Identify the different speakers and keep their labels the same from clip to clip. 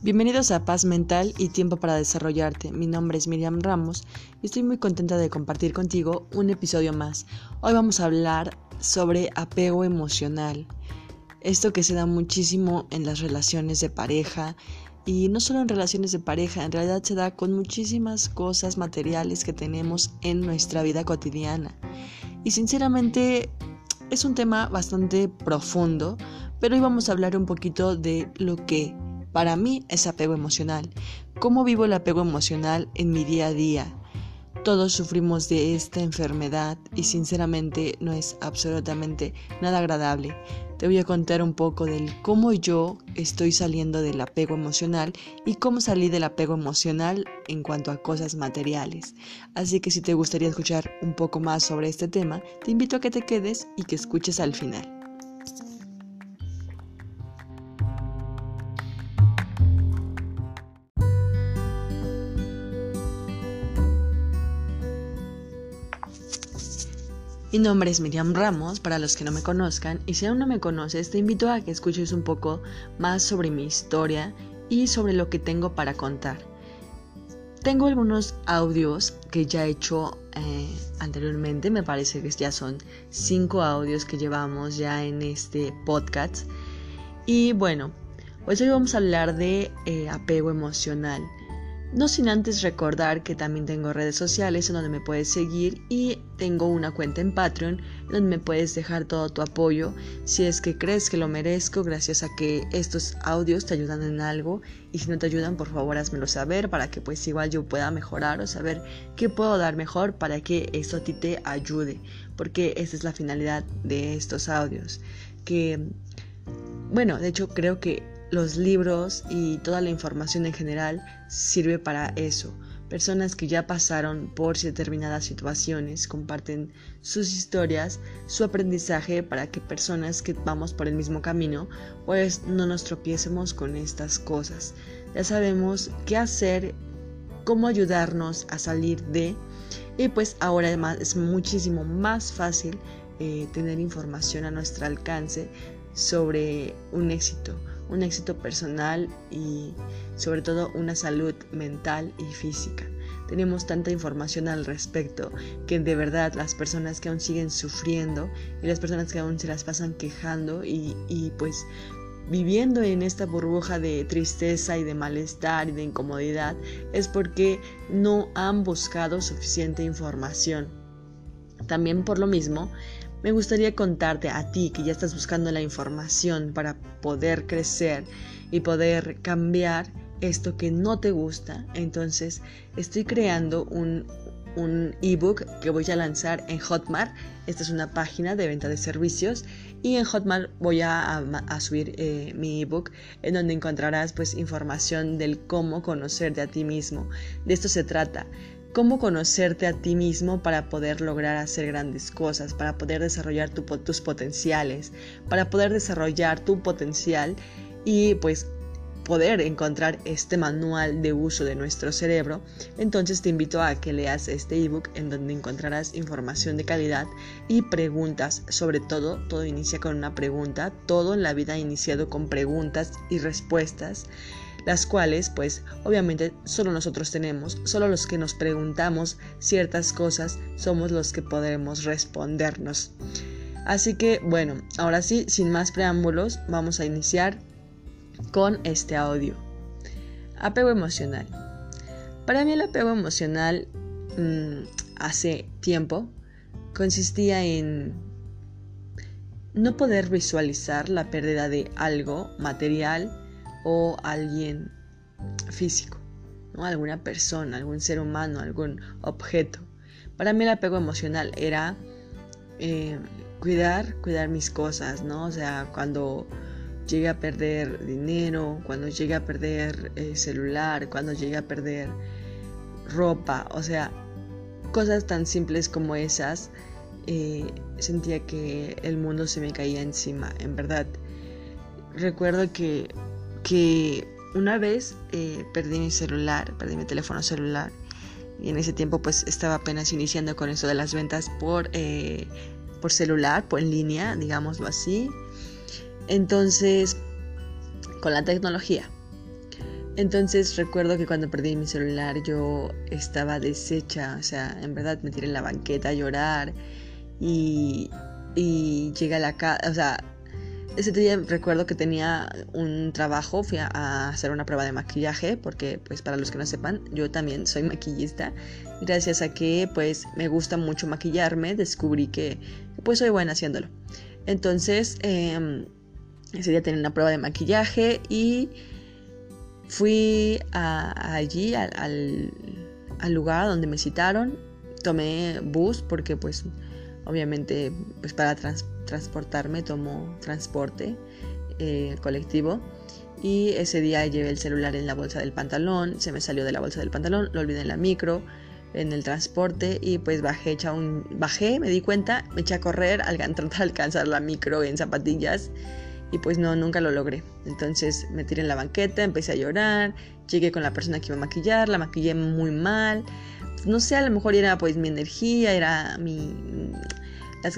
Speaker 1: Bienvenidos a Paz Mental y Tiempo para Desarrollarte. Mi nombre es Miriam Ramos y estoy muy contenta de compartir contigo un episodio más. Hoy vamos a hablar sobre apego emocional. Esto que se da muchísimo en las relaciones de pareja y no solo en relaciones de pareja, en realidad se da con muchísimas cosas materiales que tenemos en nuestra vida cotidiana. Y sinceramente es un tema bastante profundo, pero hoy vamos a hablar un poquito de lo que para mí es apego emocional. ¿Cómo vivo el apego emocional en mi día a día? Todos sufrimos de esta enfermedad y sinceramente no es absolutamente nada agradable. Te voy a contar un poco del cómo yo estoy saliendo del apego emocional y cómo salí del apego emocional en cuanto a cosas materiales. Así que si te gustaría escuchar un poco más sobre este tema, te invito a que te quedes y que escuches al final. Mi nombre es Miriam Ramos, para los que no me conozcan, y si aún no me conoces, te invito a que escuches un poco más sobre mi historia y sobre lo que tengo para contar. Tengo algunos audios que ya he hecho eh, anteriormente, me parece que ya son cinco audios que llevamos ya en este podcast. Y bueno, hoy vamos a hablar de eh, apego emocional. No sin antes recordar que también tengo redes sociales en donde me puedes seguir y tengo una cuenta en Patreon donde me puedes dejar todo tu apoyo. Si es que crees que lo merezco gracias a que estos audios te ayudan en algo. Y si no te ayudan por favor házmelo saber para que pues igual yo pueda mejorar o saber qué puedo dar mejor para que esto a ti te ayude. Porque esa es la finalidad de estos audios. Que bueno de hecho creo que los libros y toda la información en general sirve para eso. Personas que ya pasaron por determinadas situaciones comparten sus historias, su aprendizaje para que personas que vamos por el mismo camino pues no nos tropiecemos con estas cosas. Ya sabemos qué hacer, cómo ayudarnos a salir de y pues ahora además es muchísimo más fácil eh, tener información a nuestro alcance sobre un éxito un éxito personal y sobre todo una salud mental y física. Tenemos tanta información al respecto que de verdad las personas que aún siguen sufriendo y las personas que aún se las pasan quejando y, y pues viviendo en esta burbuja de tristeza y de malestar y de incomodidad es porque no han buscado suficiente información. También por lo mismo, me gustaría contarte a ti que ya estás buscando la información para poder crecer y poder cambiar esto que no te gusta. Entonces estoy creando un, un ebook que voy a lanzar en Hotmart. Esta es una página de venta de servicios y en Hotmart voy a, subir eh, mi ebook en donde encontrarás pues información del cómo conocerte a ti mismo. De esto se trata cómo conocerte a ti mismo para poder lograr hacer grandes cosas, para poder desarrollar tus potenciales, para poder desarrollar tu potencial y pues poder encontrar este manual de uso de nuestro cerebro, entonces te invito a que leas este ebook en donde encontrarás información de calidad y preguntas, sobre todo, todo inicia con una pregunta, todo en la vida ha iniciado con preguntas y respuestas las cuales pues obviamente solo nosotros tenemos, solo los que nos preguntamos ciertas cosas somos los que podremos respondernos. Así que bueno, ahora sí, sin más preámbulos, vamos a iniciar con este audio. Apego emocional. Para mí el apego emocional mm, hace tiempo consistía en no poder visualizar la pérdida de algo material o alguien físico, ¿no? alguna persona, algún ser humano, algún objeto. Para mí el apego emocional era eh, cuidar, cuidar mis cosas, ¿no? O sea, cuando llegué a perder dinero, cuando llegué a perder eh, celular, cuando llegué a perder ropa, o sea, cosas tan simples como esas, eh, sentía que el mundo se me caía encima, en verdad. Recuerdo que que una vez eh, perdí mi celular, perdí mi teléfono celular y en ese tiempo pues estaba apenas iniciando con eso de las ventas por, eh, por celular, por en línea, digámoslo así. Entonces, con la tecnología. Entonces recuerdo que cuando perdí mi celular yo estaba deshecha, o sea, en verdad me tiré en la banqueta a llorar y, y llegué a la casa, o sea, ese día recuerdo que tenía un trabajo, fui a, hacer una prueba de maquillaje, porque pues para los que no sepan, yo también soy maquillista. Gracias a que pues me gusta mucho maquillarme, descubrí que pues soy buena haciéndolo. Entonces, em, ese día tenía una prueba de maquillaje y fui allí al, lugar donde me citaron. Tomé bus porque pues obviamente pues para transportar transportarme, tomo transporte eh, colectivo y ese día llevé el celular en la bolsa del pantalón, se me salió de la bolsa del pantalón, lo olvidé en la micro, en el transporte y pues bajé, echa un, bajé, me di cuenta, me eché a correr al tratar de alcanzar la micro en zapatillas y pues no, nunca lo logré. Entonces me tiré en la banqueta, empecé a llorar, llegué con la persona que iba a maquillar, la maquillé muy mal. No sé, a lo mejor era pues mi energía, era mi,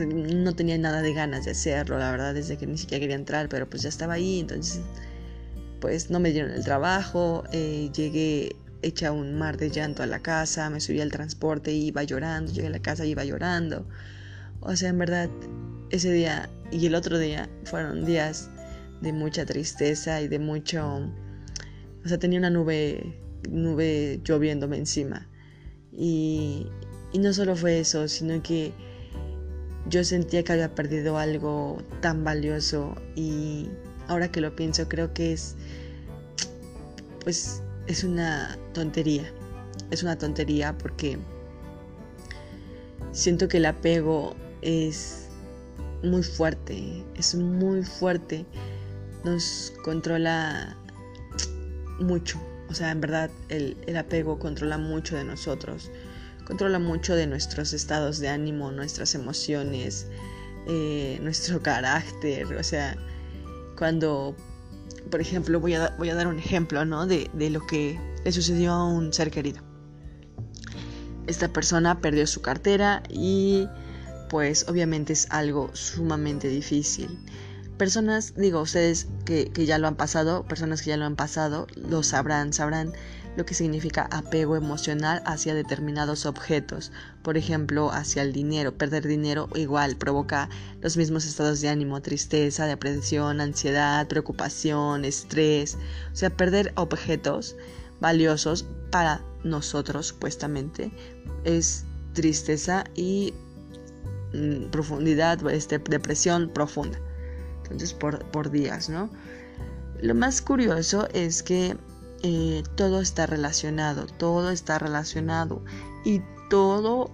Speaker 1: no tenía nada de ganas de hacerlo, la verdad, desde que ni siquiera quería entrar, pero pues ya estaba ahí, entonces pues no me dieron el trabajo, eh, llegué hecha un mar de llanto a la casa, me subí al transporte, iba llorando, llegué a la casa, iba llorando. O sea, en verdad, ese día y el otro día fueron días de mucha tristeza y de mucho... O sea, tenía una nube, nube lloviéndome encima. Y, y no solo fue eso, sino que yo sentía que había perdido algo tan valioso y ahora que lo pienso creo que es pues es una tontería. Es una tontería porque siento que el apego es muy fuerte, es muy fuerte. Nos controla mucho. O sea, en verdad el, el apego controla mucho de nosotros controla mucho de nuestros estados de ánimo, nuestras emociones, eh, nuestro carácter. O sea, cuando, por ejemplo, voy a, voy a dar un ejemplo, ¿no? De, de lo que le sucedió a un ser querido. Esta persona perdió su cartera y pues obviamente es algo sumamente difícil. Personas, digo, ustedes que, que ya lo han pasado, personas que ya lo han pasado, lo sabrán, sabrán lo que significa apego emocional hacia determinados objetos, por ejemplo, hacia el dinero. Perder dinero igual provoca los mismos estados de ánimo, tristeza, depresión, ansiedad, preocupación, estrés. O sea, perder objetos valiosos para nosotros, supuestamente, es tristeza y mm, profundidad, este, depresión profunda. Entonces, por, por días, ¿no? Lo más curioso es que eh, todo está relacionado, todo está relacionado y todo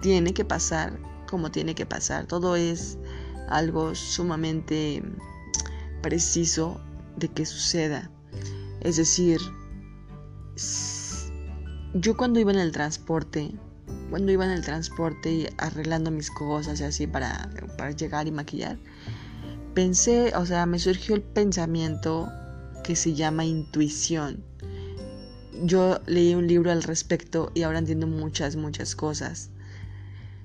Speaker 1: tiene que pasar como tiene que pasar, todo es algo sumamente preciso de que suceda. Es decir, yo cuando iba en el transporte, cuando iba en el transporte y arreglando mis cosas y así para, para llegar y maquillar, pensé, o sea, me surgió el pensamiento que se llama intuición. Yo leí un libro al respecto y ahora entiendo muchas, muchas cosas.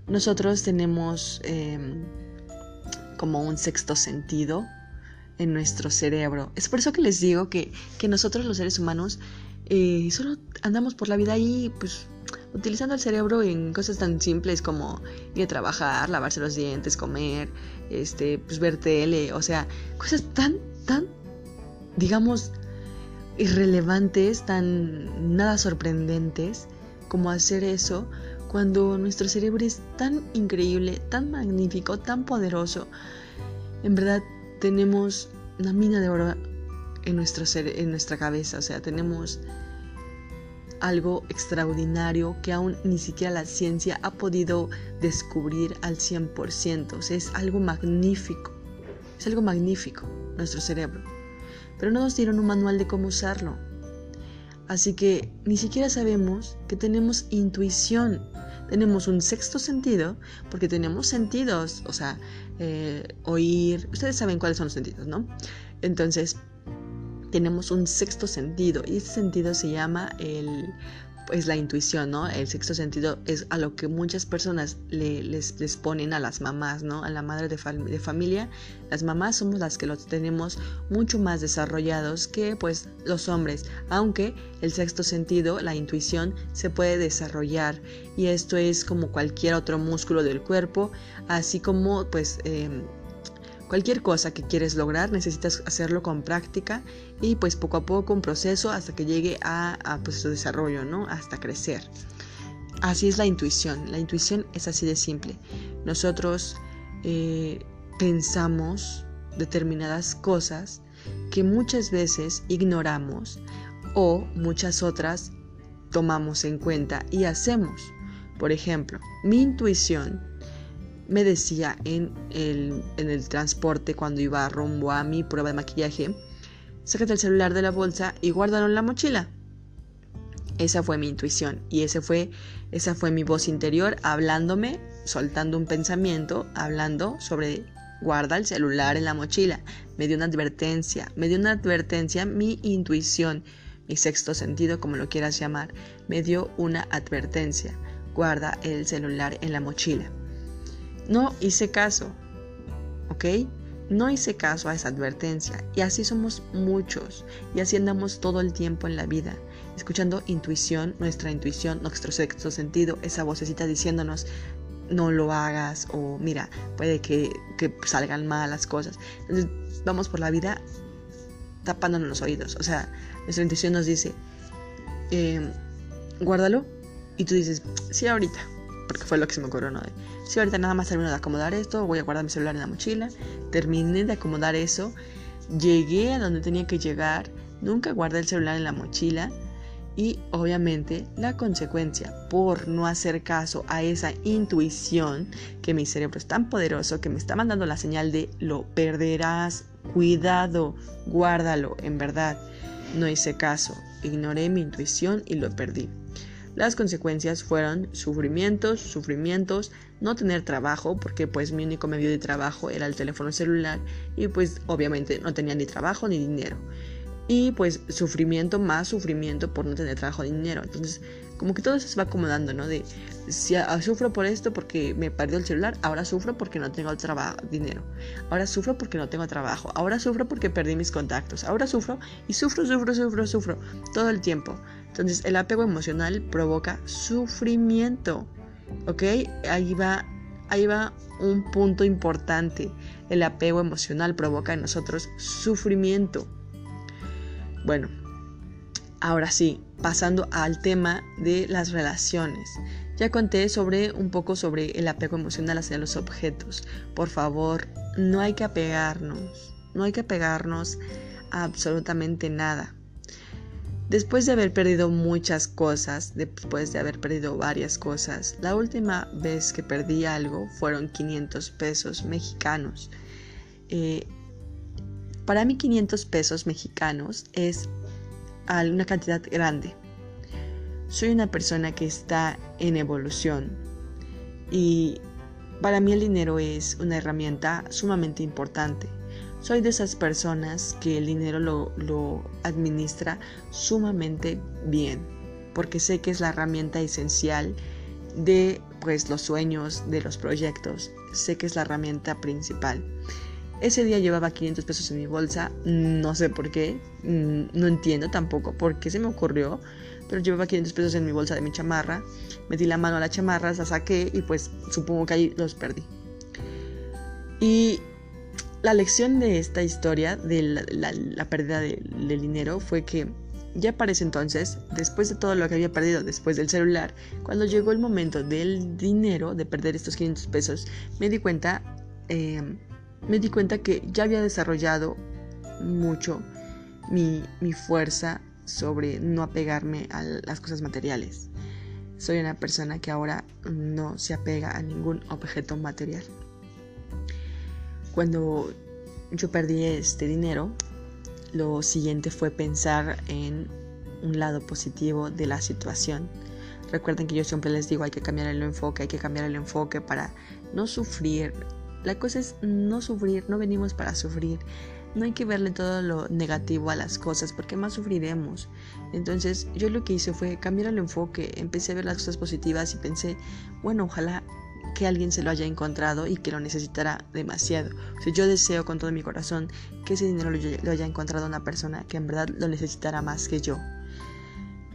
Speaker 1: Nosotros tenemos em, como un sexto sentido en nuestro cerebro. Es por eso que les digo que, nosotros los seres humanos eh, solo andamos por la vida ahí, pues utilizando el cerebro en cosas tan simples como ir a trabajar, lavarse los dientes, comer, este, pues ver tele, o sea, cosas tan, tan, digamos, irrelevantes, tan nada sorprendentes como hacer eso cuando nuestro cerebro es tan increíble, tan magnífico, tan poderoso. En verdad tenemos una mina de oro en, nuestro en nuestra cabeza, o sea, tenemos algo extraordinario que aún ni siquiera la ciencia ha podido descubrir al 100%. O sea, es algo magnífico. Es algo magnífico nuestro cerebro pero no nos dieron un manual de cómo usarlo. Así que ni siquiera sabemos que tenemos intuición. Tenemos un sexto sentido, porque tenemos sentidos, o sea, eh, oír, ustedes saben cuáles son los sentidos, ¿no? Entonces, tenemos un sexto sentido y ese sentido se llama el pues la intuición, ¿no? El sexto sentido es a lo que muchas personas les, les, ponen a las mamás, ¿no? A la madre de, de, familia. Las mamás somos las que los tenemos mucho más desarrollados que pues los hombres, aunque el sexto sentido, la intuición, se puede desarrollar y esto es como cualquier otro músculo del cuerpo, así como pues... Em, Cualquier cosa que quieres lograr necesitas hacerlo con práctica y pues poco a poco un proceso hasta que llegue a, pues, su desarrollo, ¿no? Hasta crecer. Así es la intuición. La intuición es así de simple. Nosotros eh, pensamos determinadas cosas que muchas veces ignoramos o muchas otras tomamos en cuenta y hacemos. Por ejemplo, mi intuición me decía en el, en el transporte cuando iba rumbo a mi prueba de maquillaje, sácate el celular de la bolsa y guárdalo en la mochila. Esa fue mi intuición y ese fue, esa fue mi voz interior hablándome, soltando un pensamiento, hablando sobre guarda el celular en la mochila. Me dio una advertencia, me dio una advertencia mi intuición, mi sexto sentido, como lo quieras llamar, me dio una advertencia. Guarda el celular en la mochila. No hice caso, ¿ok? No hice caso a esa advertencia y así somos muchos y así andamos todo el tiempo en la vida, escuchando intuición, nuestra intuición, nuestro sexto sentido, esa vocecita diciéndonos no lo hagas o mira, puede que, salgan mal las cosas. Entonces vamos por la vida tapándonos los oídos, o sea, nuestra intuición nos dice, em, guárdalo y tú dices, sí, ahorita, porque fue lo que se me ocurrió, ¿no? Si ahorita nada más termino de acomodar esto, voy a guardar mi celular en la mochila. Terminé de acomodar eso, llegué a donde tenía que llegar, nunca guardé el celular en la mochila y obviamente la consecuencia por no hacer caso a esa intuición que mi cerebro es tan poderoso que me está mandando la señal de lo perderás, cuidado, guárdalo, en verdad. No hice caso, ignoré mi intuición y lo perdí. Las consecuencias fueron sufrimientos, sufrimientos, no tener trabajo, porque pues mi único medio de trabajo era el teléfono celular y pues obviamente no tenía ni trabajo ni dinero. Y pues sufrimiento más sufrimiento por no tener trabajo ni dinero. Entonces, como que todo eso se va acomodando, ¿no? De si sufro por esto porque me perdió el celular, ahora sufro porque no tengo trabajo, dinero. Ahora sufro porque no tengo trabajo. Ahora sufro porque perdí mis contactos. Ahora sufro y sufro, sufro, sufro, sufro todo el tiempo. Entonces el apego emocional provoca sufrimiento. ¿Ok? Ahí va, ahí va un punto importante. El apego emocional provoca en nosotros sufrimiento. Bueno, ahora sí, pasando al tema de las relaciones. Ya conté sobre un poco sobre el apego emocional hacia los objetos. Por favor, no hay que apegarnos. No hay que apegarnos a absolutamente nada. Después de haber perdido muchas cosas, después de haber perdido varias cosas, la última vez que perdí algo fueron 500 pesos mexicanos. Eh, para mí 500 pesos mexicanos es una cantidad grande. Soy una persona que está en evolución y para mí el dinero es una herramienta sumamente importante. Soy de esas personas que el dinero lo, administra sumamente bien, porque sé que es la herramienta esencial de pues los sueños, de los proyectos. Sé que es la herramienta principal. Ese día llevaba 500 pesos en mi bolsa, no sé por qué, mm, no entiendo tampoco por qué se me ocurrió, pero llevaba 500 pesos en mi bolsa de mi chamarra, metí la mano a la chamarra, la saqué y pues supongo que ahí los perdí. Y la lección de esta historia, de la, pérdida del dinero, fue que ya para ese entonces, después de todo lo que había perdido después del celular, cuando llegó el momento del dinero, de perder estos 500 pesos, me di cuenta, eh, me di cuenta que ya había desarrollado mucho mi, mi fuerza sobre no apegarme a las cosas materiales. Soy una persona que ahora no se apega a ningún objeto material. Cuando yo perdí este dinero, lo siguiente fue pensar en un lado positivo de la situación. Recuerden que yo siempre les digo, hay que cambiar el enfoque, hay que cambiar el enfoque para no sufrir. La cosa es no sufrir, no venimos para sufrir. no hay que verle todo lo negativo a las cosas porque más sufriremos. Entonces yo lo que hice fue cambiar el enfoque, empecé a ver las cosas positivas y pensé, bueno, ojalá que alguien se lo haya encontrado y que lo necesitara demasiado. O yo deseo con todo mi corazón que ese dinero lo, haya encontrado una persona que en verdad lo necesitara más que yo.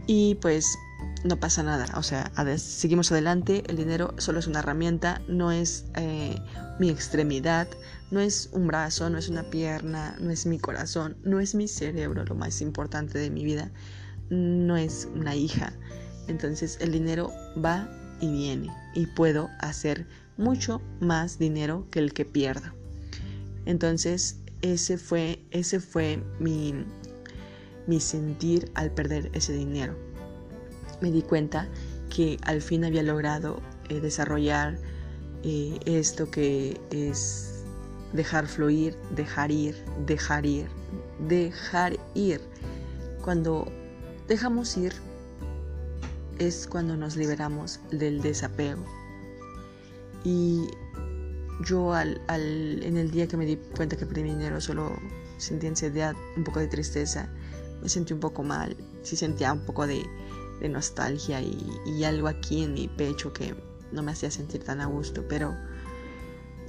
Speaker 1: Y pues no pasa nada, o sea, seguimos adelante, el dinero solo es una herramienta, no es eh, mi extremidad, no es un brazo, no es una pierna, no es mi corazón, no es mi cerebro, lo más importante de mi vida, no es una hija. Entonces el dinero va y viene y puedo hacer mucho más dinero que el que pierda. Entonces ese fue, ese fue mi, mi sentir al perder ese dinero. Me di cuenta que al fin había logrado eh, desarrollar eh, esto que es dejar fluir, dejar ir, dejar ir, dejar ir. Cuando dejamos ir, es cuando nos liberamos del desapego. Y yo al, en el día que me di cuenta que perdí mi dinero solo sentí ansiedad, un poco de tristeza, me sentí un poco mal, sí sentía un poco de, nostalgia y, algo aquí en mi pecho que no me hacía sentir tan a gusto, pero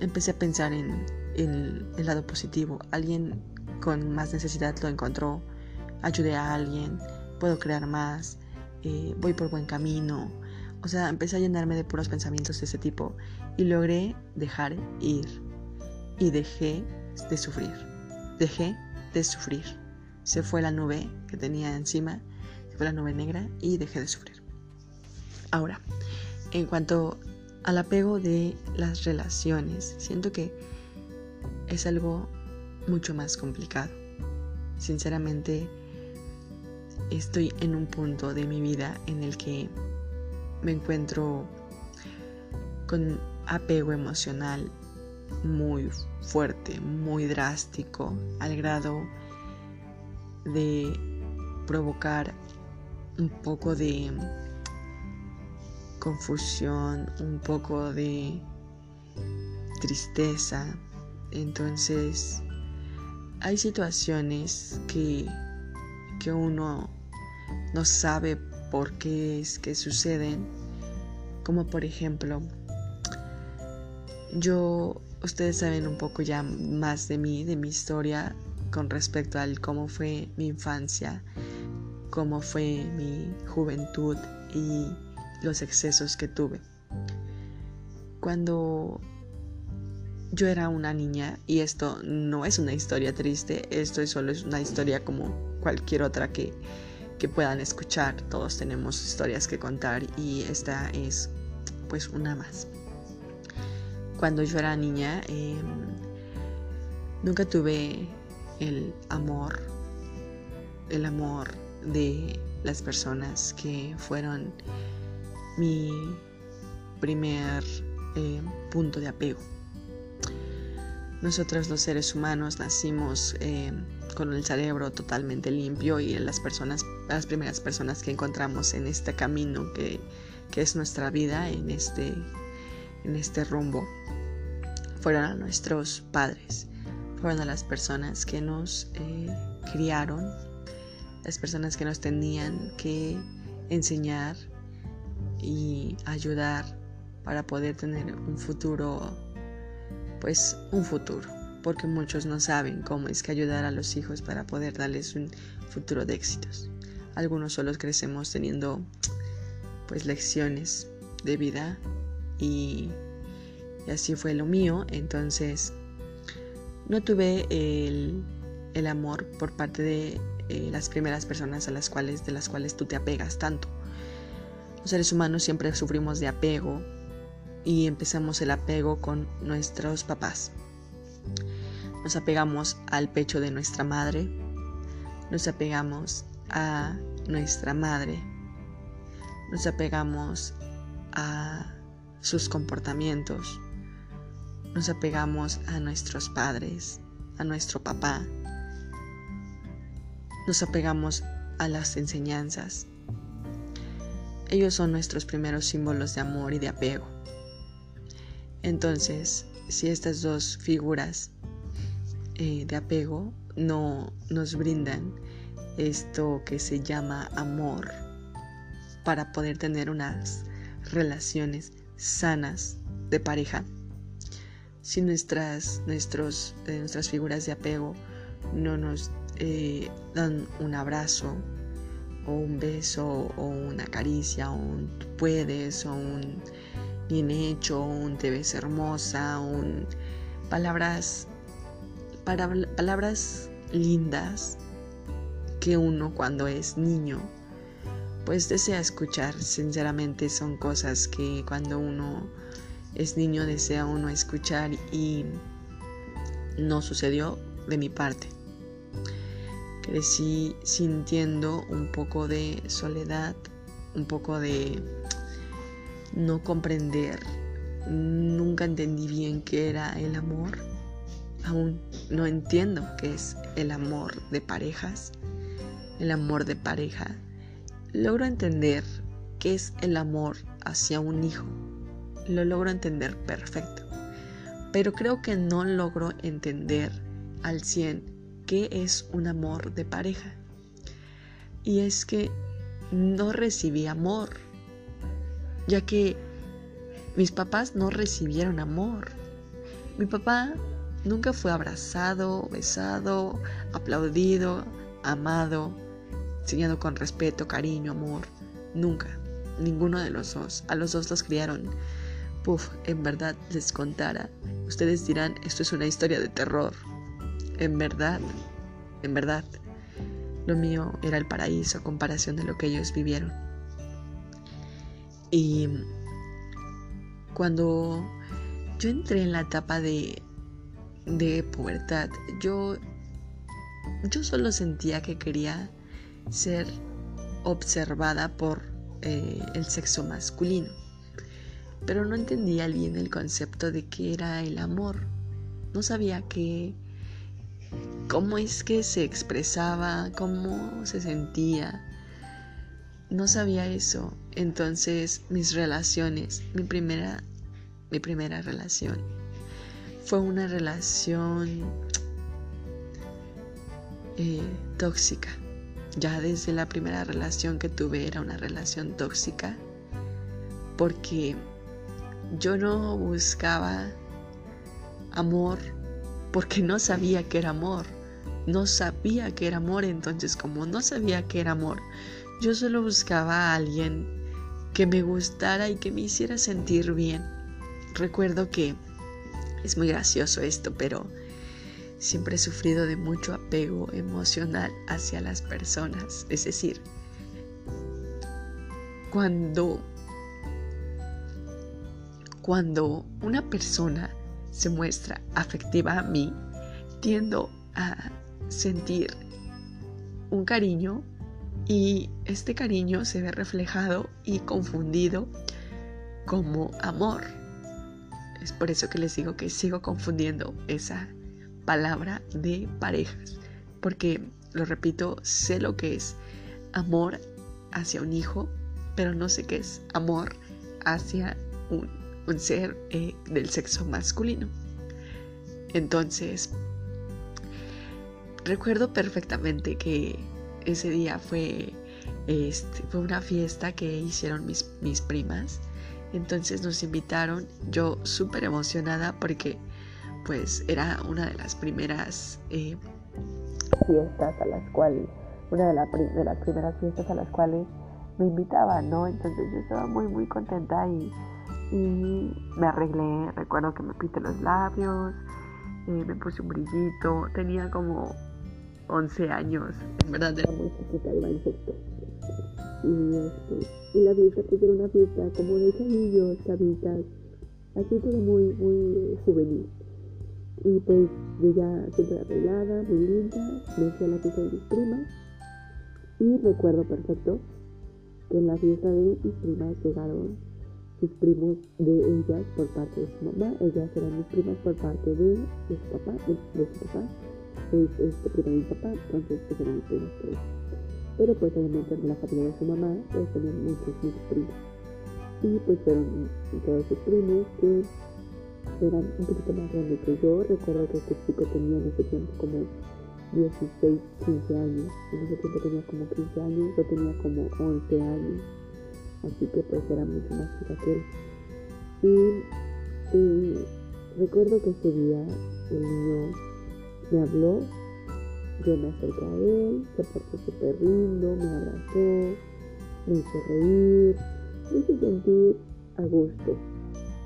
Speaker 1: empecé a pensar en, en el lado positivo. Alguien con más necesidad lo encontró, ayudé a alguien, puedo crear más, eh, voy por buen camino. O sea, empecé a llenarme de puros pensamientos de ese tipo y logré dejar ir. Y dejé de sufrir. Dejé de sufrir. Se fue la nube que tenía encima, se fue la nube negra y dejé de sufrir. Ahora, en cuanto al apego de las relaciones, siento que es algo mucho más complicado. Sinceramente, estoy en un punto de mi vida en el que me encuentro con apego emocional muy fuerte, muy drástico, al grado de provocar un poco de confusión, un poco de tristeza. Entonces, hay situaciones que, que uno no sabe por qué es que suceden, como por ejemplo, yo, ustedes saben un poco ya más de mí, de mi historia con respecto al cómo fue mi infancia, cómo fue mi juventud y los excesos que tuve. Cuando yo era una niña, y esto no es una historia triste, esto solo es una historia como cualquier otra que que puedan escuchar. Todos tenemos historias que contar y esta es pues una más. Cuando yo era niña em, nunca tuve el amor, el amor de las personas que fueron mi primer em, punto de apego. Nosotros los seres humanos nacimos em, con el cerebro totalmente limpio y las personas, las primeras personas que encontramos en este camino que, es nuestra vida, en este, en este rumbo, fueron a nuestros padres, fueron a las personas que nos eh, criaron, las personas que nos tenían que enseñar y ayudar para poder tener un futuro, pues un futuro porque muchos no saben cómo es que ayudar a los hijos para poder darles un futuro de éxitos. Algunos solo crecemos teniendo pues lecciones de vida y, así fue lo mío, entonces no tuve el, amor por parte de eh, las primeras personas a las cuales, de las cuales tú te apegas tanto. Los seres humanos siempre sufrimos de apego y empezamos el apego con nuestros papás. Nos apegamos al pecho de nuestra madre, nos apegamos a nuestra madre, nos apegamos a sus comportamientos, nos apegamos a nuestros padres, a nuestro papá, nos apegamos a las enseñanzas. Ellos son nuestros primeros símbolos de amor y de apego. Entonces, si estas dos figuras eh, de apego no nos brindan esto que se llama amor para poder tener unas relaciones sanas de pareja. Si nuestras, eh, nuestras figuras de apego no nos eh, dan un abrazo o un beso o una caricia o un puedes o un bien hecho un te ves hermosa un palabras palabras lindas que uno cuando es niño pues desea escuchar. Sinceramente son cosas que cuando uno es niño desea uno escuchar y no sucedió de mi parte. Crecí sintiendo un poco de soledad, un poco de no comprender. Nunca entendí bien qué era el amor. Aún no entiendo qué es el amor de parejas. El amor de pareja logro entender qué es el amor hacia un hijo. Lo logro entender perfecto. Pero creo que no logro entender al 100 qué es un amor de pareja. Y es que no recibí amor, ya que mis papás no recibieron amor. Mi papá nunca fue abrazado, besado, aplaudido, amado enseñado con respeto, cariño, amor. Nunca. Ninguno de los dos. A los dos los criaron. Puf, en verdad les contara. Ustedes dirán, esto es una historia de terror. En verdad, en verdad, lo mío era el paraíso a comparación de lo que ellos vivieron. Y cuando yo entré en la etapa de, de pubertad, yo, yo solo sentía que quería ser observada por eh, el sexo masculino. Pero no entendía bien el concepto de qué era el amor. No sabía qué, cómo es que se expresaba, cómo se sentía. No sabía eso. Entonces mis relaciones, mi primera, mi primera relación, fue una relación eh, tóxica ya desde la primera relación que tuve era una relación tóxica porque yo no buscaba amor porque no sabía que era amor. No sabía que era amor, entonces como no sabía que era amor, yo solo buscaba a alguien que me gustara y que me hiciera sentir bien. Recuerdo que es muy gracioso esto, pero Siempre he sufrido de mucho apego emocional hacia las personas. Es decir, cuando, cuando una persona se muestra afectiva a mí, tiendo a sentir un cariño y este cariño se ve reflejado y confundido como amor. Es por eso que les digo que sigo confundiendo esa palabra de parejas, porque, lo repito, sé lo que es amor hacia un hijo, pero no sé qué es amor hacia un, ser eh, del sexo masculino. Entonces, recuerdo perfectamente que ese día fue, este, fue una fiesta que hicieron mis, mis primas. Entonces nos invitaron, yo súper emocionada porque pues era una de las primeras eh, fiestas a las cuales, una de, de, las primeras fiestas a las cuales me invitaban, ¿no? Entonces yo estaba muy, muy contenta y, me arreglé, recuerdo que me pinté los labios, eh, me puse un brillito, tenía como 11 años, en verdad era muy chiquita, iba. Y, este, y la fiesta pues era una fiesta como de chamillos, chavitas, así todo muy, muy juvenil. Y pues yo ya súper arreglada, muy linda, me fui a la fiesta de mis primas. Y recuerdo perfecto que en la fiesta de mis primas llegaron sus primos de ellas por parte de su mamá. Ellas eran mis primas por parte de, su papá, de, su papá. Es este primo de mi papá, entonces pues eran mis primas por Pero pues obviamente en la familia de su mamá pues tenían muchos, muchos primos. Y pues fueron todos sus primos que eran un poquito más grandes que yo. Recuerdo que este chico tenía en ese tiempo como 16, 15 años. En ese tiempo tenía como 15 años, yo tenía como 11 años. Así que pues era mucho más chica que él. Y, recuerdo que ese día el niño me habló, yo me acerqué a él, se portó súper lindo, me abrazó, me hizo reír, me hizo sentir a gusto,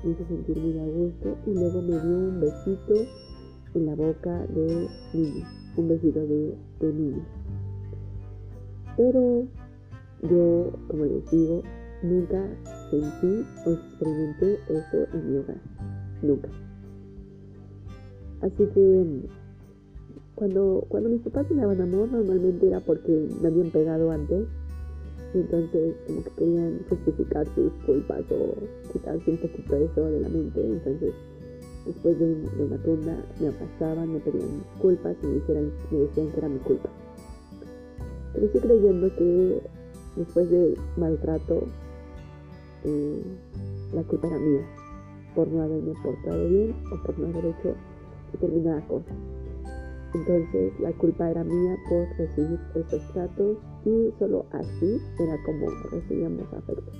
Speaker 1: me hizo sentir muy a gusto y luego me dio un besito en la boca de niño, un besito de, de niño. Pero yo, como les digo, nunca sentí o experimenté eso en mi hogar, nunca. Así que cuando, cuando mis papás me daban amor normalmente era porque me habían pegado antes entonces como que querían justificar sus culpas o quitarse un poquito eso de la mente. Entonces después de, una tunda me abrazaban, me pedían disculpas y me, decían que era mi culpa. Crecí creyendo que después de maltrato eh, la culpa era mía por no haberme portado bien o por no haber hecho determinada cosa. Entonces la culpa era mía por recibir esos tratos y solo así era como recibíamos afecto.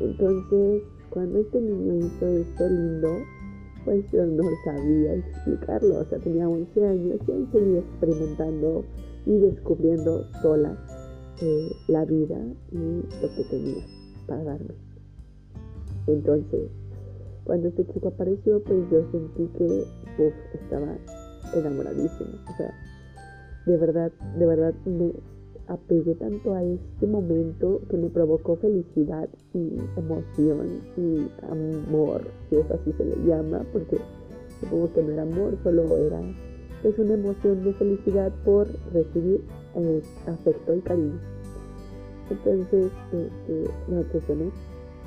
Speaker 1: Entonces cuando este niño hizo esto lindo, pues yo no sabía explicarlo. O sea, tenía 11 años y seguía experimentando y descubriendo sola eh, la vida y lo que tenía para darme. Entonces, cuando este chico apareció, pues yo sentí que estaba enamoradísimo. O sea, de verdad, de verdad me apegué tanto a este momento que me provocó felicidad y emoción y amor, si es así se le llama, porque supongo que no era amor, solo era es una emoción de felicidad por recibir eh, afecto y cariño. Entonces este, me obsesioné,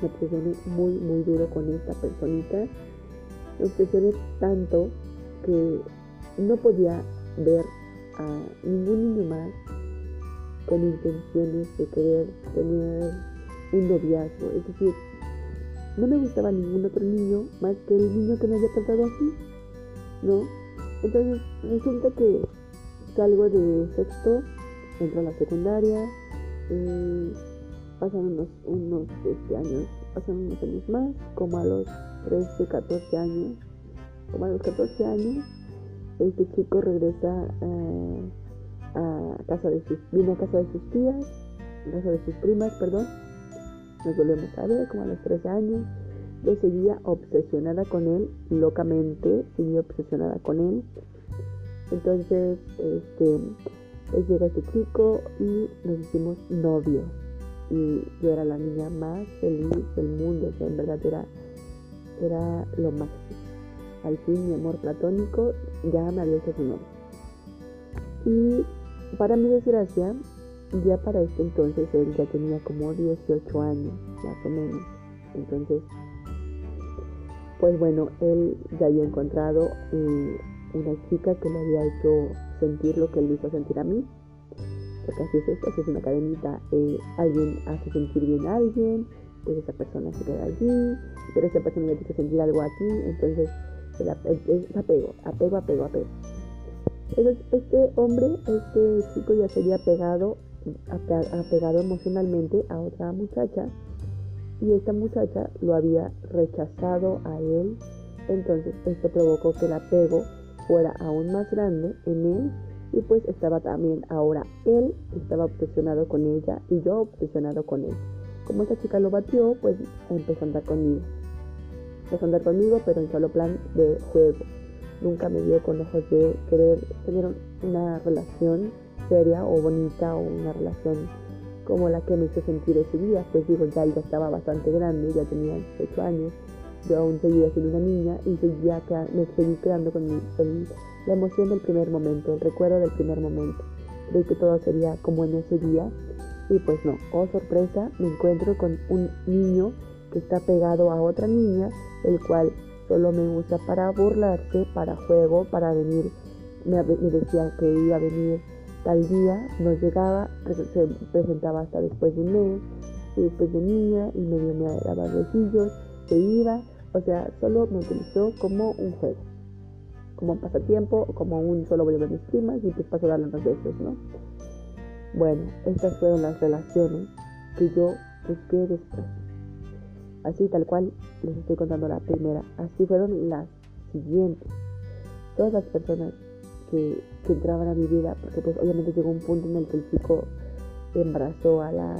Speaker 1: me obsesioné muy, muy duro con esta personita. Me obsesioné tanto que no podía ver a ningún niño más con intenciones de querer tener un noviazgo. Es decir, no me gustaba ningún otro niño más que el niño que me había tratado así, ¿no? Entonces resulta que salgo de sexto, entro a la secundaria, pasan unos, unos este, años, pasan unos años más, como a los 13, 14 años, como a los 14 años, este chico regresa a, casa de sus, viene a casa de sus tías, a casa de sus primas, perdón. Nos volvemos a ver como a los 13 años. Yo seguía obsesionada con él, locamente, seguía obsesionada con él. Entonces, este, pues llega este chico y nos hicimos novios. Y yo era la niña más feliz del mundo, o sea, en verdad era, era lo máximo. Al fin mi amor platónico ya me había hecho su nombre. Y para mi desgracia, ya para este entonces él ya tenía como 18 años, más o menos. Entonces, pues bueno, él ya había encontrado eh, una chica que le había hecho sentir lo que él hizo sentir a mí. Porque así es esto, así es una cadenita. Eh, alguien hace sentir bien a alguien, pues esa persona se queda allí, pero esa persona le hizo sentir algo a entonces es apego, apego, apego, apego. este hombre, este chico ya se había pegado, apegado emocionalmente a otra muchacha y esta muchacha lo había rechazado a él. Entonces esto provocó que el apego fuera aún más grande en él y pues estaba también ahora él estaba obsesionado con ella y yo obsesionado con él. Como esta chica lo batió, pues empezó a andar conmigo a andar conmigo, pero en solo plan de juego. Nunca me dio con ojos de querer tener una relación seria o bonita o una relación como la que me hizo sentir ese día. Pues digo, ya ya estaba bastante grande, ya tenía 18 años. Yo aún seguía siendo una niña y seguía me seguí quedando con la emoción del primer momento, el recuerdo del primer momento. Creí que todo sería como en ese día y pues no, oh sorpresa, me encuentro con un niño que está pegado a otra niña el cual solo me usa para burlarse, para juego, para venir. Me, decía que iba a venir tal día, no llegaba, se presentaba hasta después de un mes, y después de niña, y medio me daba besillos, se iba, o sea, solo me utilizó como un juego. como un pasatiempo, como un solo voy a mis primas y pues paso a besos, ¿no? Bueno, estas fueron las relaciones que yo busqué después. Así tal cual les estoy contando la primera. Así fueron las siguientes. Todas las personas que, entraban a mi vida, porque pues obviamente llegó un punto en el que el chico embarazó a la...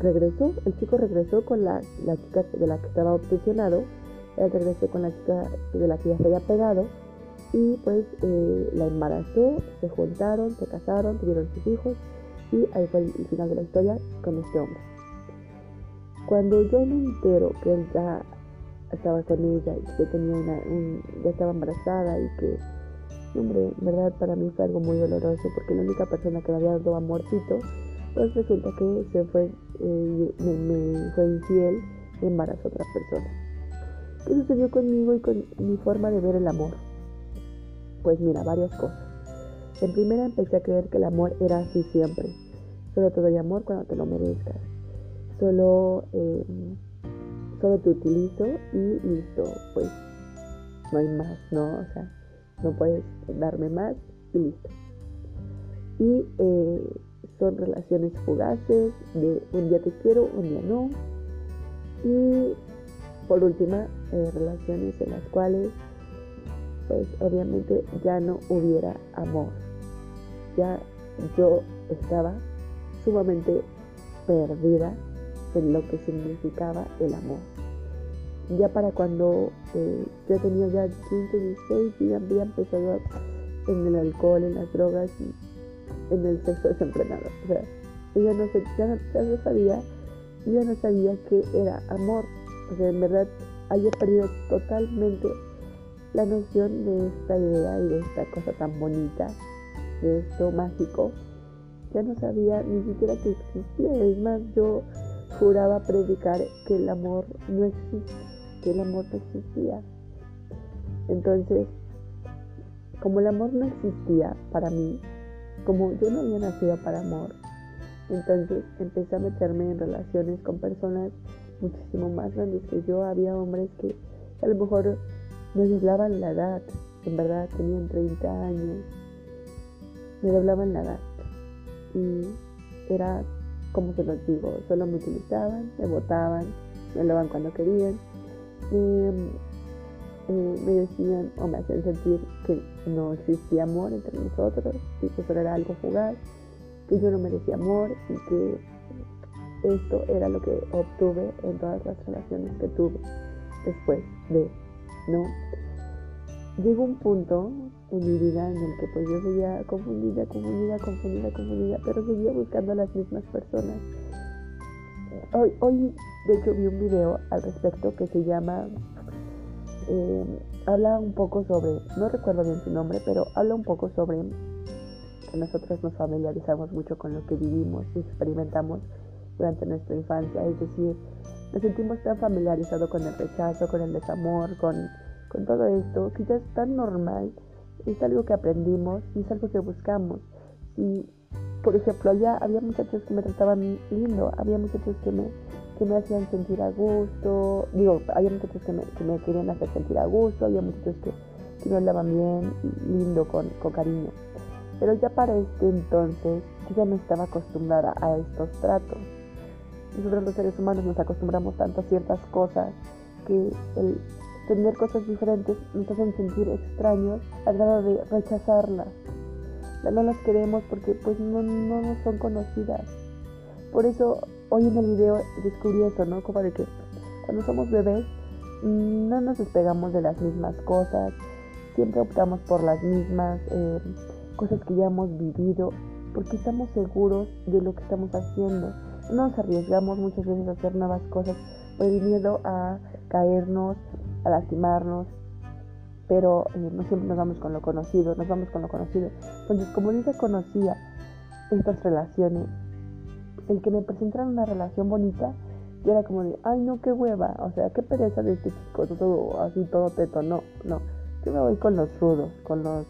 Speaker 1: Regresó, el chico regresó con la, la chica de la que estaba obsesionado, él regresó con la chica de la que ya se había pegado y pues eh, la embarazó, se juntaron, se casaron, tuvieron sus hijos y ahí fue el, final de la historia con este hombre. Cuando yo me entero que él ya estaba con ella y que tenía una, ya estaba embarazada y que, hombre, en verdad para mí fue algo muy doloroso porque la única persona que me había dado amorcito, pues resulta que se fue, eh, me, me, fue infiel y embarazó a otra persona. ¿Qué sucedió conmigo y con mi forma de ver el amor? Pues mira, varias cosas. En primera empecé a creer que el amor era así siempre. Solo te doy amor cuando te lo merezcas. Solo, eh, solo te utilizo y listo. Pues no hay más, ¿no? O sea, no puedes darme más y listo. Y eh, son relaciones fugaces de un día te quiero, un día no. Y por última, eh, relaciones en las cuales pues obviamente ya no hubiera amor. Ya yo estaba sumamente perdida en lo que significaba el amor. Ya para cuando eh, yo tenía ya 15, 16 y había empezado en el alcohol, en las drogas y en el sexo desenfrenado. O sea, ella no, se, ya, no, ya sabía, ya no sabía qué era amor. O sea, en verdad, había perdido totalmente la noción de esta idea y de esta cosa tan bonita, de esto mágico, ya no sabía ni siquiera que existía. Es más, yo juraba predicar que el amor no existe, que el amor no existía. Entonces, como el amor no existía para mí, como yo no había nacido para amor, entonces empecé a meterme en relaciones con personas muchísimo más grandes que yo. Había hombres que a lo mejor me doblaban la edad, en verdad tenían 30 años, me doblaban la edad y era como se los digo, solo me utilizaban, me votaban, me hablaban cuando querían, eh, me decían o me hacían sentir que no existía amor entre nosotros que solo era algo fugaz, que yo no merecía amor y que esto era lo que obtuve en todas las relaciones que tuve después de ¿no? Llegó un punto en en el que pues yo seguía confundida, confundida, confundida, confundida, pero seguía buscando a las mismas personas. Hoy, hoy de hecho vi un video al respecto que se llama, eh, habla un poco sobre, no recuerdo bien su nombre, pero habla un poco sobre que nosotros nos familiarizamos mucho con lo que vivimos y experimentamos durante nuestra infancia, es decir, nos sentimos tan familiarizados con el rechazo, con el desamor, con, con todo esto, que ya es tan normal, es algo que aprendimos y es algo que buscamos. Y, por ejemplo, allá había muchachos que me trataban lindo, había muchachos que me, que me hacían sentir a gusto, digo, había muchachos que me, que me querían hacer sentir a gusto, había muchachos que, que me hablaban bien, lindo, con, con cariño. Pero ya para este entonces yo ya no estaba acostumbrada a estos tratos. Nosotros los seres humanos nos acostumbramos tanto a ciertas cosas que el tener cosas diferentes nos hacen sentir extraños al grado de rechazarlas. No las queremos porque pues no, no nos son conocidas. Por eso hoy en el video descubrí eso, ¿no? Como de que cuando somos bebés no nos despegamos de las mismas cosas, siempre optamos por las mismas eh, cosas que ya hemos vivido porque estamos seguros de lo que estamos haciendo nos arriesgamos muchas veces a hacer nuevas cosas por el miedo a caernos, a lastimarnos, pero eh, no siempre nos vamos con lo conocido, nos vamos con lo conocido. Entonces, como yo ya conocía estas relaciones, el que me presentaran una relación bonita, yo era como de, ay no, qué hueva, o sea, qué pereza de este chico, todo así, todo teto, no, no. Yo me voy con los rudos, con los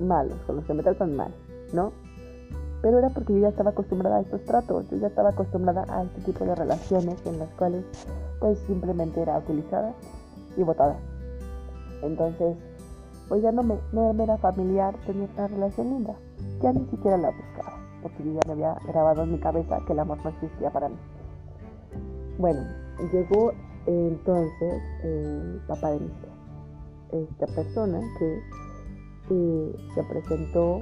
Speaker 1: malos, con los que me tratan mal, ¿no? pero era porque yo ya estaba acostumbrada a estos tratos, yo ya estaba acostumbrada a este tipo de relaciones en las cuales pues simplemente era utilizada y votada. Entonces, pues ya no me, era familiar tener una relación linda. Ya ni siquiera la buscaba, porque yo ya me había grabado en mi cabeza que el amor no existía para mí. Bueno, llegó entonces el papá de mi esta persona que eh, se presentó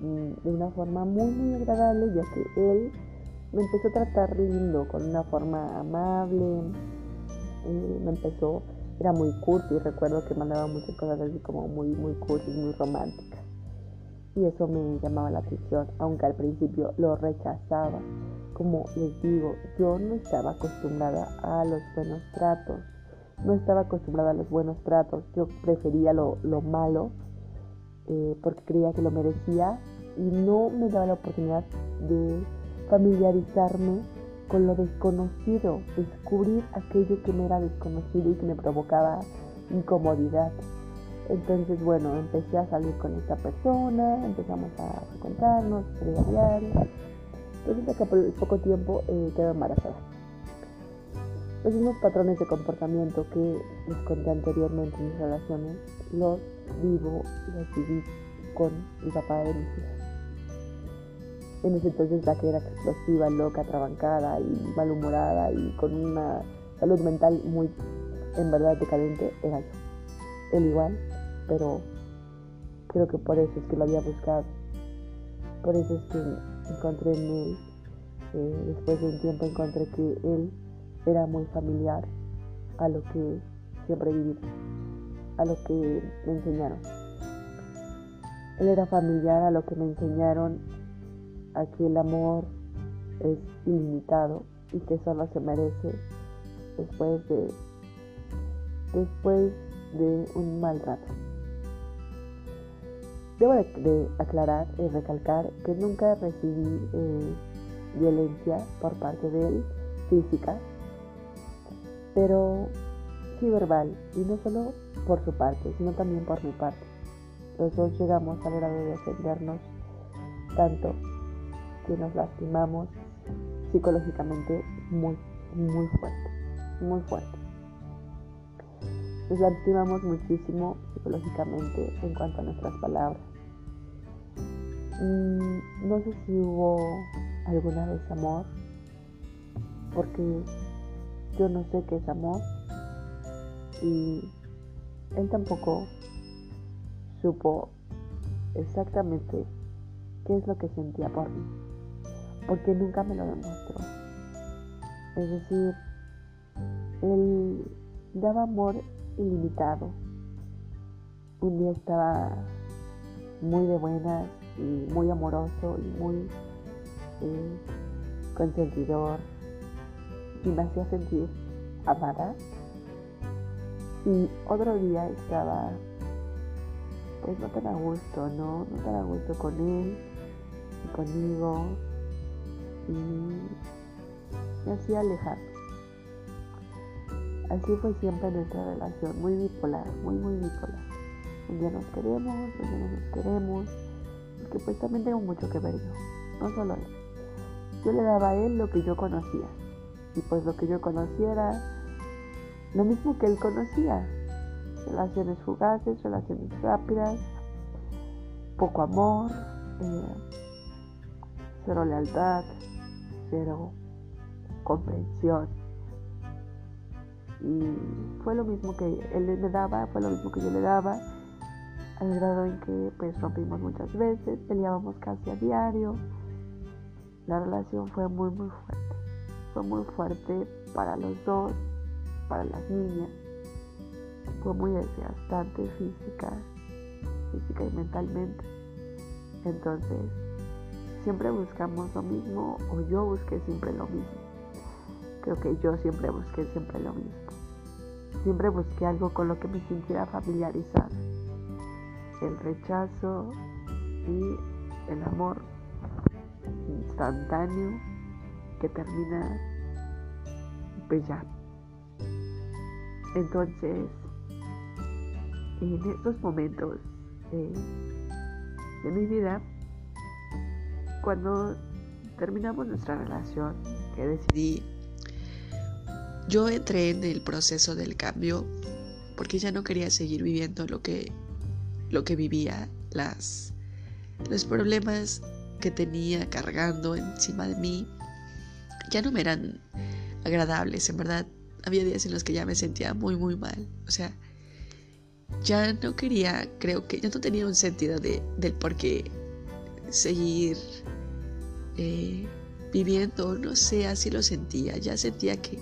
Speaker 1: mm, de una forma muy muy agradable ya que él me empezó a tratar lindo con una forma amable me empezó era muy cursi recuerdo que mandaba muchas cosas así como muy muy cursi muy románticas. Y eso me llamaba la atención aunque al principio lo rechazaba. Como les digo yo no estaba acostumbrada a los buenos tratos. No estaba acostumbrada a los buenos tratos. Yo prefería lo, lo malo eh, porque creía que lo merecía y no me daba la oportunidad de familiarizarme con lo desconocido, descubrir aquello que me era desconocido y que me provocaba incomodidad. Entonces, bueno, empecé a salir con esta persona, empezamos a frecuentarnos, a diario. Resulta que por poco tiempo eh, quedé embarazada. Los mismos patrones de comportamiento que les conté anteriormente en mis relaciones los vivo, los viví con el papá de mis hijas. En ese entonces la que era explosiva, loca, trabancada y malhumorada y con una salud mental muy, en verdad, decadente, era yo. Él igual, pero creo que por eso es que lo había buscado. Por eso es que encontré en él, eh, después de un tiempo encontré que él era muy familiar a lo que siempre viví a lo que me enseñaron. Él era familiar a lo que me enseñaron, a que el amor es ilimitado y que solo se merece después de después de un mal rato. Debo de, aclarar y recalcar que nunca recibí eh, violencia por parte de él, física, pero sí verbal, y no solo por su parte, sino también por mi parte. Los dos llegamos al grado de defendernos tanto que nos lastimamos psicológicamente muy, muy fuerte, muy fuerte. Nos lastimamos muchísimo psicológicamente en cuanto a nuestras palabras. Mm, no sé si hubo alguna vez amor, porque yo no sé qué es amor y él tampoco supo exactamente qué es lo que sentía por mí, porque nunca me lo demostró. Es decir, él daba amor ilimitado. Un día estaba muy de buenas y muy amoroso y muy eh, consentidor y me hacía sentir amada y otro día estaba, pues no tan a gusto, ¿no? No tan a gusto con él y conmigo. Y me hacía alejar. Así fue siempre nuestra relación, muy bipolar, muy, muy bipolar. Un día nos queremos, un día no nos queremos, porque pues también tengo mucho que ver yo, no solo él. Yo le daba a él lo que yo conocía, y pues lo que yo conocía era lo mismo que él conocía. Relaciones fugaces, relaciones rápidas, poco amor, eh, cero lealtad, cero comprensión. Y fue lo mismo que él me daba, fue lo mismo que yo le daba, al grado en que pues rompimos muchas veces, peleábamos casi a diario. La relación fue muy muy fuerte, fue muy fuerte para los dos para las niñas. Fue muy desgastante física, física y mentalmente. Entonces, siempre buscamos lo mismo o yo busqué siempre lo mismo. Creo que yo siempre busqué siempre lo mismo. Siempre busqué algo con lo que me sintiera familiarizada. El rechazo y el amor instantáneo que termina pues ya entonces, en estos momentos eh, de mi vida, cuando terminamos nuestra relación, que decidí,
Speaker 2: yo entré en el proceso del cambio porque ya no quería seguir viviendo lo que
Speaker 1: lo que vivía, las, los problemas que tenía cargando encima de mí, ya no me eran agradables, en verdad. Había días en los que ya me sentía muy, muy mal. O sea, ya no quería, creo que ya no tenía un sentido de, del por qué seguir eh, viviendo, no sé, así lo sentía, ya sentía que,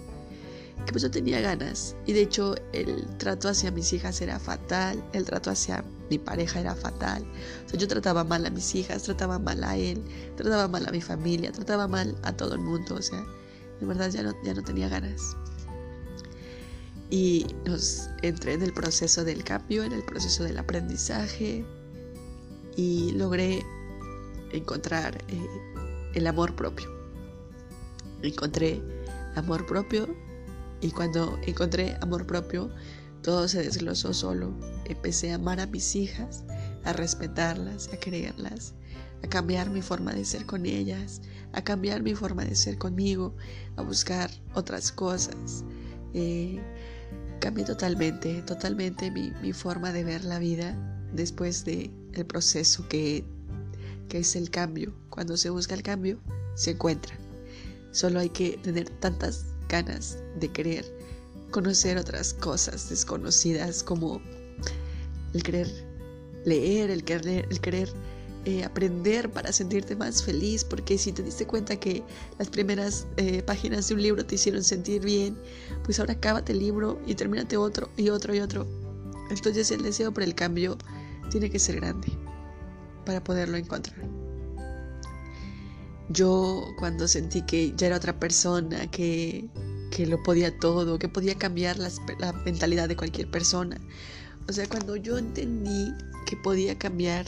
Speaker 1: que pues no tenía ganas. Y de hecho el trato hacia mis hijas era fatal, el trato hacia mi pareja era fatal. O sea, yo trataba mal a mis hijas, trataba mal a él, trataba mal a mi familia, trataba mal a todo el mundo. O sea, de verdad ya no, ya no tenía ganas. Y nos entré en el proceso del cambio, en el proceso del aprendizaje y logré encontrar eh, el amor propio. Encontré amor propio y cuando encontré amor propio, todo se desglosó solo. Empecé a amar a mis hijas, a respetarlas, a quererlas, a cambiar mi forma de ser con ellas, a cambiar mi forma de ser conmigo, a buscar otras cosas. Eh, cambié totalmente, totalmente mi, mi, forma de ver la vida después de el proceso que que es el cambio. Cuando se busca el cambio, se encuentra. Solo hay que tener tantas ganas de querer conocer otras cosas desconocidas como el querer leer, el querer, el querer eh, aprender para sentirte más feliz, porque si te diste cuenta que las primeras eh, páginas de un libro te hicieron sentir bien, pues ahora cábate el libro y termínate otro y otro y otro. Entonces el deseo por el cambio tiene que ser grande para poderlo encontrar. Yo cuando sentí que ya era otra persona, que, que lo podía todo, que podía cambiar la mentalidad de cualquier persona. O sea, cuando yo entendí que podía cambiar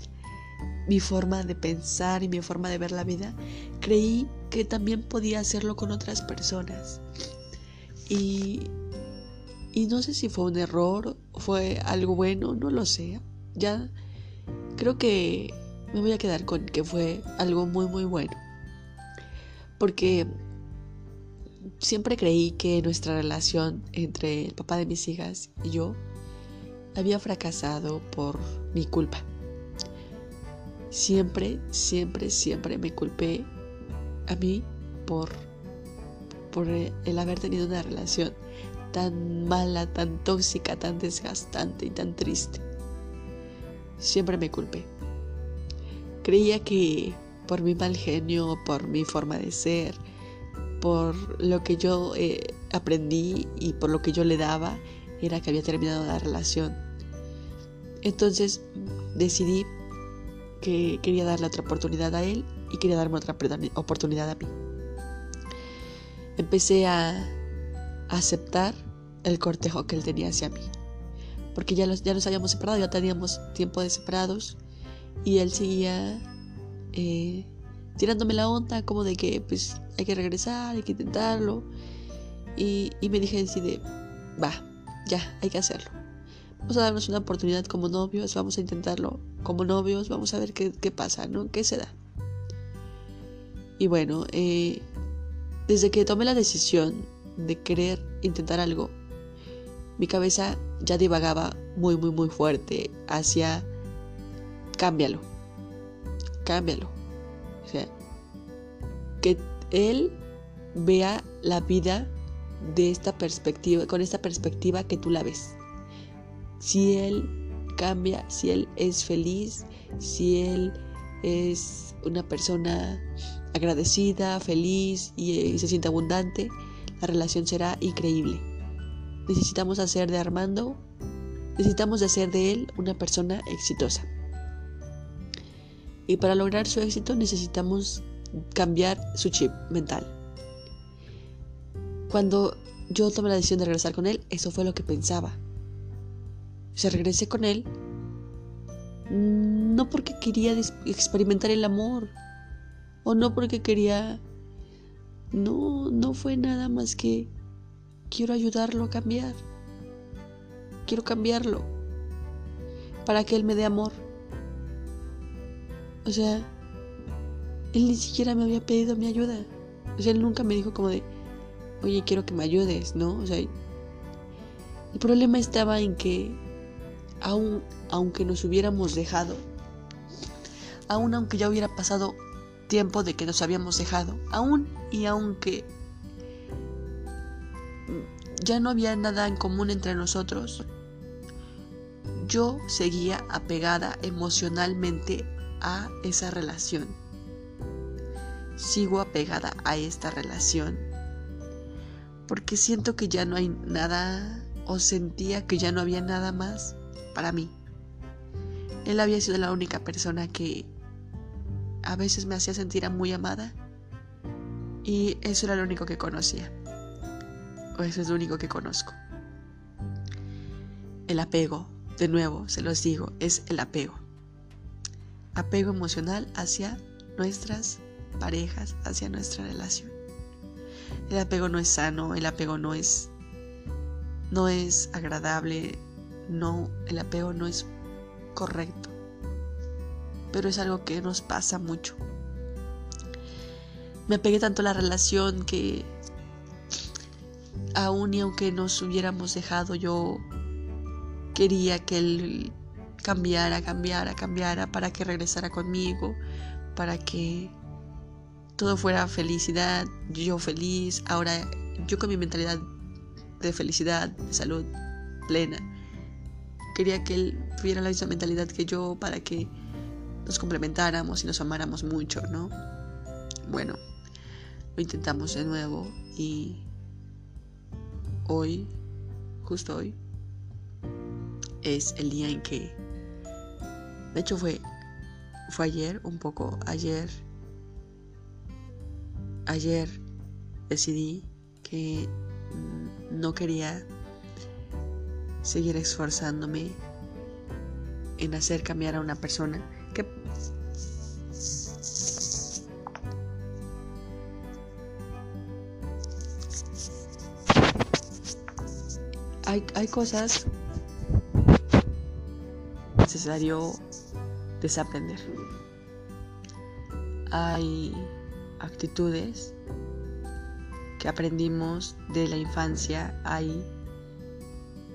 Speaker 1: mi forma de pensar y mi forma de ver la vida, creí que también podía hacerlo con otras personas. Y, y no sé si fue un error, fue algo bueno, no lo sé. Ya creo que me voy a quedar con que fue algo muy muy bueno. Porque siempre creí que nuestra relación entre el papá de mis hijas y yo había fracasado por mi culpa. Siempre, siempre, siempre me culpé a mí por, por el haber tenido una relación tan mala, tan tóxica, tan desgastante y tan triste. Siempre me culpé. Creía que por mi mal genio, por mi forma de ser, por lo que yo eh, aprendí y por lo que yo le daba, era que había terminado la relación. Entonces decidí que quería darle otra oportunidad a él y quería darme otra oportunidad a mí. Empecé a aceptar el cortejo que él tenía hacia mí. Porque ya, ya nos habíamos separado, ya teníamos tiempo de separados y él seguía eh, tirándome la onda como de que pues hay que regresar, hay que intentarlo. Y, me dije así de, va, ya, hay que hacerlo. Vamos a darnos una oportunidad como novios, vamos a intentarlo como novios, vamos a ver qué, pasa, ¿no? ¿Qué se da? Y bueno, eh, desde que tomé la decisión de querer intentar algo, mi cabeza ya divagaba muy, muy, muy fuerte hacia cámbialo, cámbialo. O sea, que él vea la vida de esta perspectiva, con esta perspectiva que tú la ves. Si él cambia, si él es feliz, si él es una persona agradecida, feliz y, y se siente abundante, la relación será increíble. Necesitamos hacer de Armando, necesitamos hacer de él una persona exitosa. Y para lograr su éxito necesitamos cambiar su chip mental. Cuando yo tomé la decisión de regresar con él, eso fue lo que pensaba. O regresé con él no porque quería experimentar el amor o no porque quería... No, no fue nada más que quiero ayudarlo a cambiar. Quiero cambiarlo para que él me dé amor. O sea, él ni siquiera me había pedido mi ayuda. O sea, él nunca me dijo como de, oye, quiero que me ayudes, ¿no? O sea, el problema estaba en que aún aunque nos hubiéramos dejado, aún aunque ya hubiera pasado tiempo de que nos habíamos dejado, aún y aunque ya no había nada en común entre nosotros, yo seguía apegada emocionalmente a esa relación. Sigo apegada a esta relación porque siento que ya no hay nada o sentía que ya no había nada más para mí. Él había sido la única persona que a veces me hacía sentir muy amada y eso era lo único que conocía. O eso es lo único que conozco. El apego, de nuevo, se los digo, es el apego. Apego emocional hacia nuestras parejas, hacia nuestra relación. El apego no es sano, el apego no es no es agradable, no, el apego no es correcto. Pero es algo que nos pasa mucho. Me apegué tanto a la relación que aún y aunque nos hubiéramos dejado, yo quería que él cambiara, cambiara, cambiara para que regresara conmigo, para que todo fuera felicidad, yo feliz, ahora yo con mi mentalidad de felicidad, de salud plena. Quería que él tuviera la misma mentalidad que yo para que nos complementáramos y nos amáramos mucho, ¿no? Bueno, lo intentamos de nuevo y hoy, justo hoy, es el día en que, de hecho fue, fue ayer, un poco ayer, ayer decidí que no quería seguir esforzándome en hacer cambiar a una persona que hay, hay cosas necesario Hay actitudes que aprendimos de la infancia, hay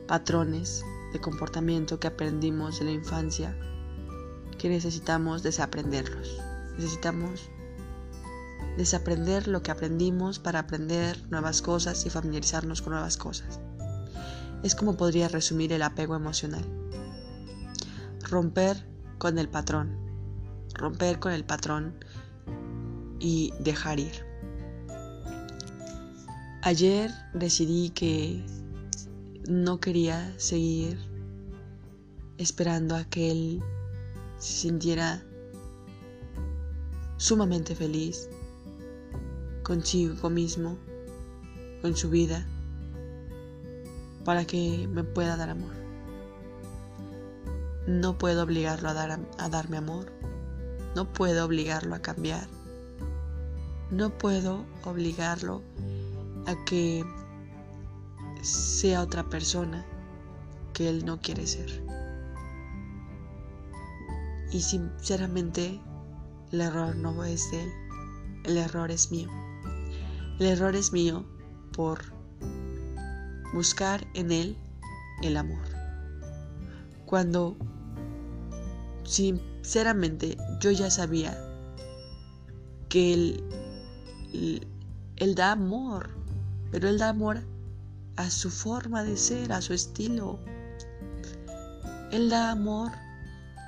Speaker 1: patrones de comportamiento que aprendimos de la infancia que necesitamos desaprenderlos. Necesitamos desaprender lo que aprendimos para aprender nuevas cosas y familiarizarnos con nuevas cosas. Es como podría resumir el apego emocional. Romper con el patrón. Romper con el patrón y dejar ir. Ayer decidí que no quería seguir esperando a que él se sintiera sumamente feliz consigo mismo, con su vida, para que me pueda dar amor. No puedo obligarlo a, dar, a darme amor, no puedo obligarlo a cambiar, no puedo obligarlo a que sea otra persona que él no quiere ser. Y sinceramente el error no es de él, el error es mío. El error es mío por buscar en él el amor. Cuando sinceramente yo ya sabía que él, él da amor pero Él da amor a su forma de ser, a su estilo. Él da amor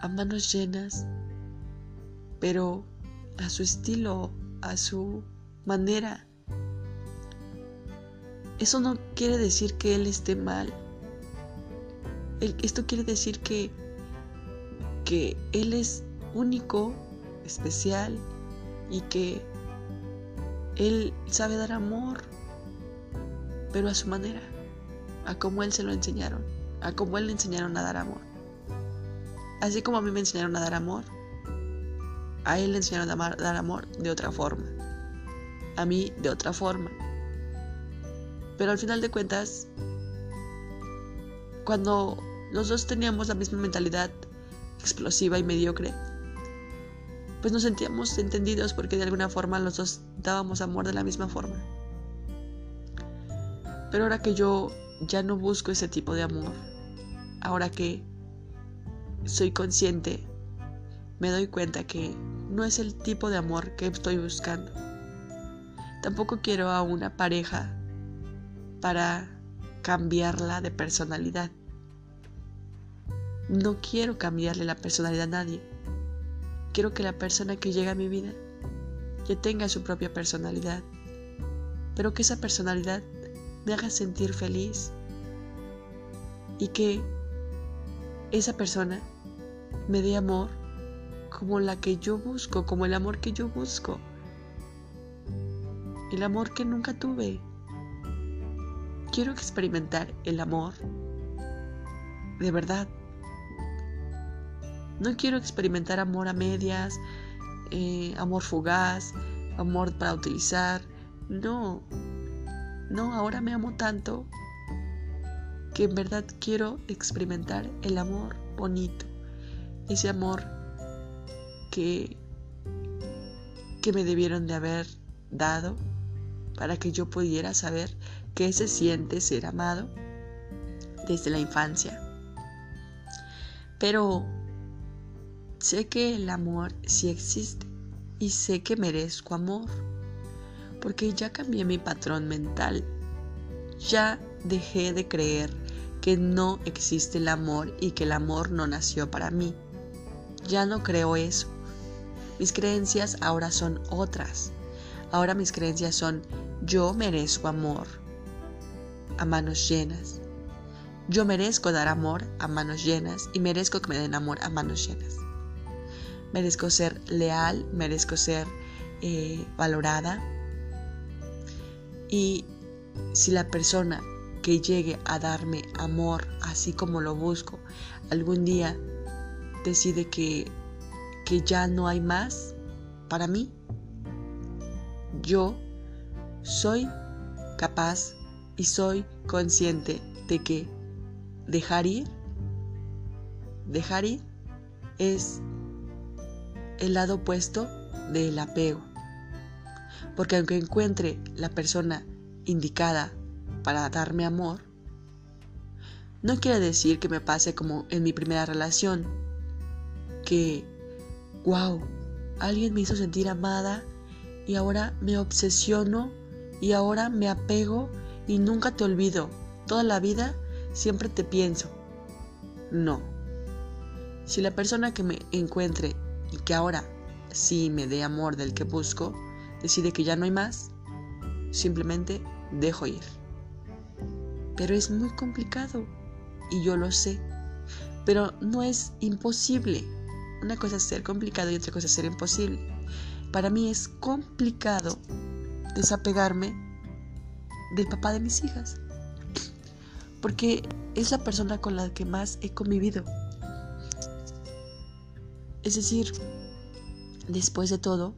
Speaker 1: a manos llenas, pero a su estilo, a su manera. Eso no quiere decir que Él esté mal. Esto quiere decir que, que Él es único, especial y que Él sabe dar amor pero a su manera, a como él se lo enseñaron, a como él le enseñaron a dar amor. Así como a mí me enseñaron a dar amor, a él le enseñaron a dar amor de otra forma, a mí de otra forma. Pero al final de cuentas, cuando los dos teníamos la misma mentalidad explosiva y mediocre, pues nos sentíamos entendidos porque de alguna forma los dos dábamos amor de la misma forma. Pero ahora que yo ya no busco ese tipo de amor, ahora que soy consciente, me doy cuenta que no es el tipo de amor que estoy buscando. Tampoco quiero a una pareja para cambiarla de personalidad. No quiero cambiarle la personalidad a nadie. Quiero que la persona que llega a mi vida ya tenga su propia personalidad, pero que esa personalidad me haga sentir feliz y que esa persona me dé amor como la que yo busco, como el amor que yo busco, el amor que nunca tuve. Quiero experimentar el amor de verdad. No quiero experimentar amor a medias, eh, amor fugaz, amor para utilizar. No, no, ahora me amo tanto que en verdad quiero experimentar el amor bonito, ese amor que, que me debieron de haber dado para que yo pudiera saber qué se siente ser amado desde la infancia. Pero sé que el amor sí existe y sé que merezco amor, porque ya cambié mi patrón mental, ya dejé de creer que no existe el amor y que el amor no nació para mí. Ya no creo eso. Mis creencias ahora son otras. Ahora mis creencias son yo merezco amor a manos llenas. Yo merezco dar amor a manos llenas y merezco que me den amor a manos llenas. Merezco ser leal, merezco ser eh, valorada. Y si la persona que llegue a darme amor así como lo busco, algún día decide que, que ya no hay más para mí, yo soy capaz y soy consciente de que dejar ir, dejar ir es el lado opuesto del apego. Porque aunque encuentre la persona indicada para darme amor, no quiere decir que me pase como en mi primera relación, que, wow, alguien me hizo sentir amada y ahora me obsesiono y ahora me apego y nunca te olvido. Toda la vida siempre te pienso. No. Si la persona que me encuentre y que ahora sí me dé amor del que busco, decide que ya no hay más, simplemente dejo ir. Pero es muy complicado y yo lo sé. Pero no es imposible. Una cosa es ser complicado y otra cosa es ser imposible. Para mí es complicado desapegarme del papá de mis hijas. Porque es la persona con la que más he convivido. Es decir, después de todo,